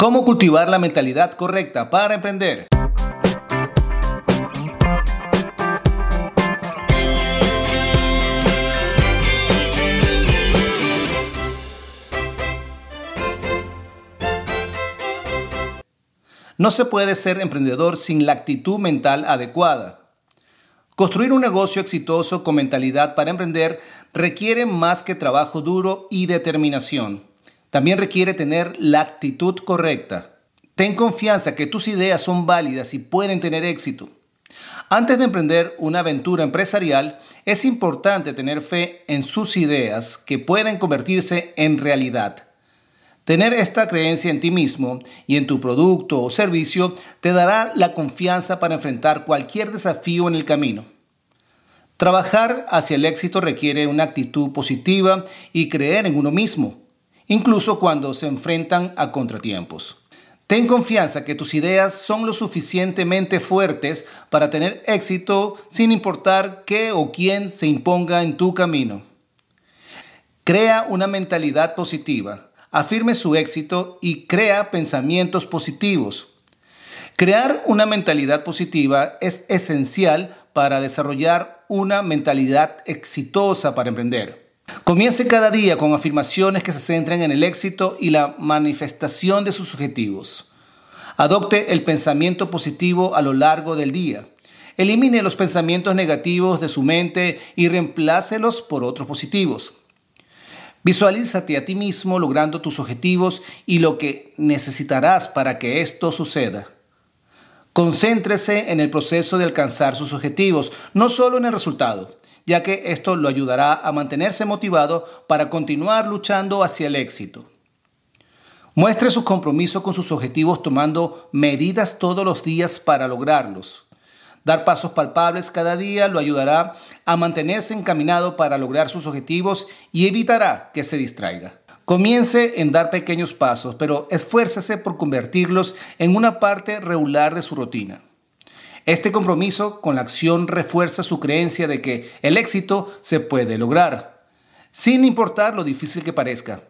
¿Cómo cultivar la mentalidad correcta para emprender? No se puede ser emprendedor sin la actitud mental adecuada. Construir un negocio exitoso con mentalidad para emprender requiere más que trabajo duro y determinación. También requiere tener la actitud correcta. Ten confianza que tus ideas son válidas y pueden tener éxito. Antes de emprender una aventura empresarial, es importante tener fe en sus ideas que pueden convertirse en realidad. Tener esta creencia en ti mismo y en tu producto o servicio te dará la confianza para enfrentar cualquier desafío en el camino. Trabajar hacia el éxito requiere una actitud positiva y creer en uno mismo, incluso cuando se enfrentan a contratiempos. Ten confianza que tus ideas son lo suficientemente fuertes para tener éxito sin importar qué o quién se imponga en tu camino. Crea una mentalidad positiva afirme su éxito y crea pensamientos positivos. Crear una mentalidad positiva es esencial para desarrollar una mentalidad exitosa para emprender. Comience cada día con afirmaciones que se centren en el éxito y la manifestación de sus objetivos. Adopte el pensamiento positivo a lo largo del día. Elimine los pensamientos negativos de su mente y reemplácelos por otros positivos. Visualízate a ti mismo logrando tus objetivos y lo que necesitarás para que esto suceda. Concéntrese en el proceso de alcanzar sus objetivos, no solo en el resultado, ya que esto lo ayudará a mantenerse motivado para continuar luchando hacia el éxito. Muestre su compromiso con sus objetivos tomando medidas todos los días para lograrlos. Dar pasos palpables cada día lo ayudará a mantenerse encaminado para lograr sus objetivos y evitará que se distraiga. Comience en dar pequeños pasos, pero esfuércese por convertirlos en una parte regular de su rutina. Este compromiso con la acción refuerza su creencia de que el éxito se puede lograr, sin importar lo difícil que parezca.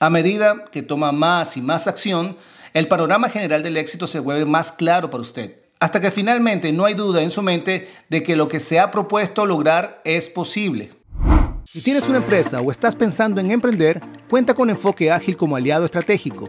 A medida que toma más y más acción, el panorama general del éxito se vuelve más claro para usted hasta que finalmente no hay duda en su mente de que lo que se ha propuesto lograr es posible. Si tienes una empresa o estás pensando en emprender, cuenta con Enfoque Ágil como aliado estratégico.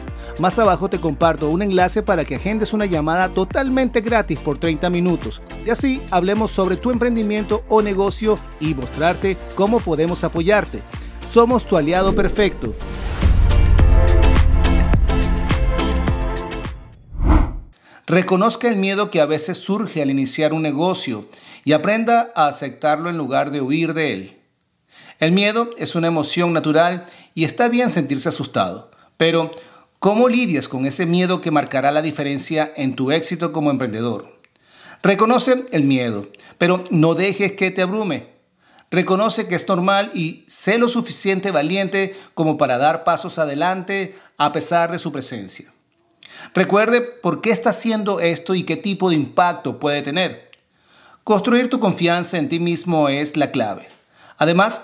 Más abajo te comparto un enlace para que agendes una llamada totalmente gratis por 30 minutos. Y así hablemos sobre tu emprendimiento o negocio y mostrarte cómo podemos apoyarte. Somos tu aliado perfecto. Reconozca el miedo que a veces surge al iniciar un negocio y aprenda a aceptarlo en lugar de huir de él. El miedo es una emoción natural y está bien sentirse asustado, pero ¿cómo lidias con ese miedo que marcará la diferencia en tu éxito como emprendedor? Reconoce el miedo, pero no dejes que te abrume. Reconoce que es normal y sé lo suficiente valiente como para dar pasos adelante a pesar de su presencia. Recuerde por qué está haciendo esto y qué tipo de impacto puede tener. Construir tu confianza en ti mismo es la clave. Además,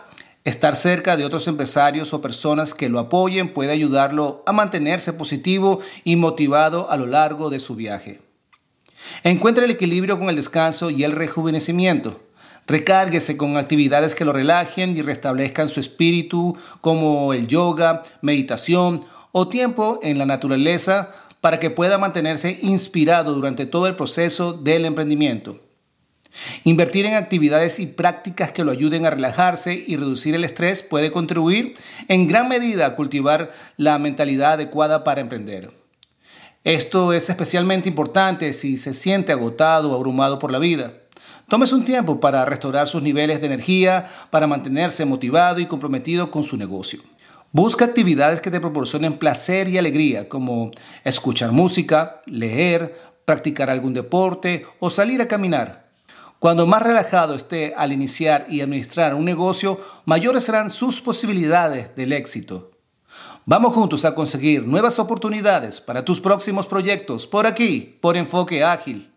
Estar cerca de otros empresarios o personas que lo apoyen puede ayudarlo a mantenerse positivo y motivado a lo largo de su viaje. Encuentre el equilibrio con el descanso y el rejuvenecimiento. Recárguese con actividades que lo relajen y restablezcan su espíritu, como el yoga, meditación o tiempo en la naturaleza, para que pueda mantenerse inspirado durante todo el proceso del emprendimiento. Invertir en actividades y prácticas que lo ayuden a relajarse y reducir el estrés puede contribuir en gran medida a cultivar la mentalidad adecuada para emprender. Esto es especialmente importante si se siente agotado o abrumado por la vida. Tómese un tiempo para restaurar sus niveles de energía, para mantenerse motivado y comprometido con su negocio. Busca actividades que te proporcionen placer y alegría, como escuchar música, leer, practicar algún deporte o salir a caminar. Cuando más relajado esté al iniciar y administrar un negocio, mayores serán sus posibilidades del éxito. Vamos juntos a conseguir nuevas oportunidades para tus próximos proyectos por aquí, por Enfoque Ágil.